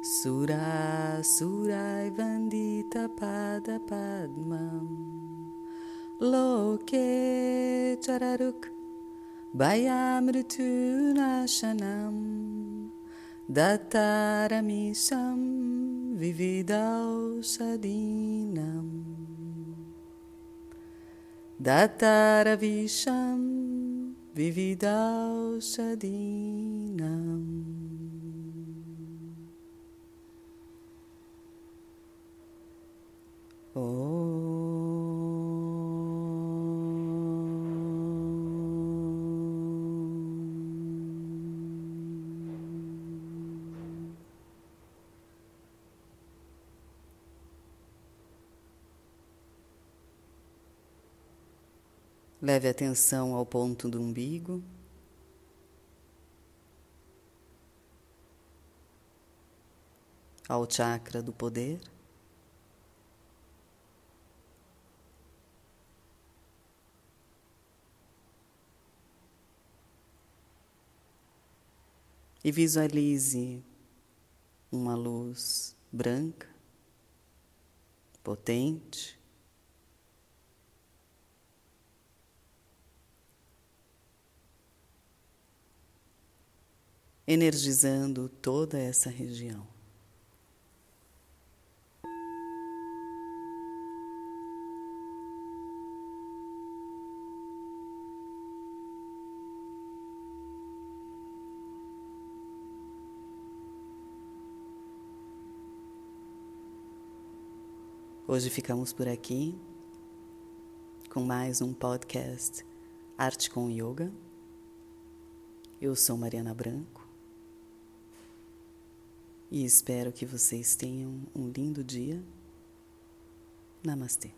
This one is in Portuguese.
Sura Surai Vandita Pada Padmam Loke Chararuk Bhayamritunashanam Dattaramisham Vividausadinam दतारविषं विविधौषधीना Leve atenção ao ponto do umbigo. Ao chakra do poder. E visualize uma luz branca, potente, energizando toda essa região. Hoje ficamos por aqui com mais um podcast Arte com Yoga. Eu sou Mariana Branco e espero que vocês tenham um lindo dia. Namastê.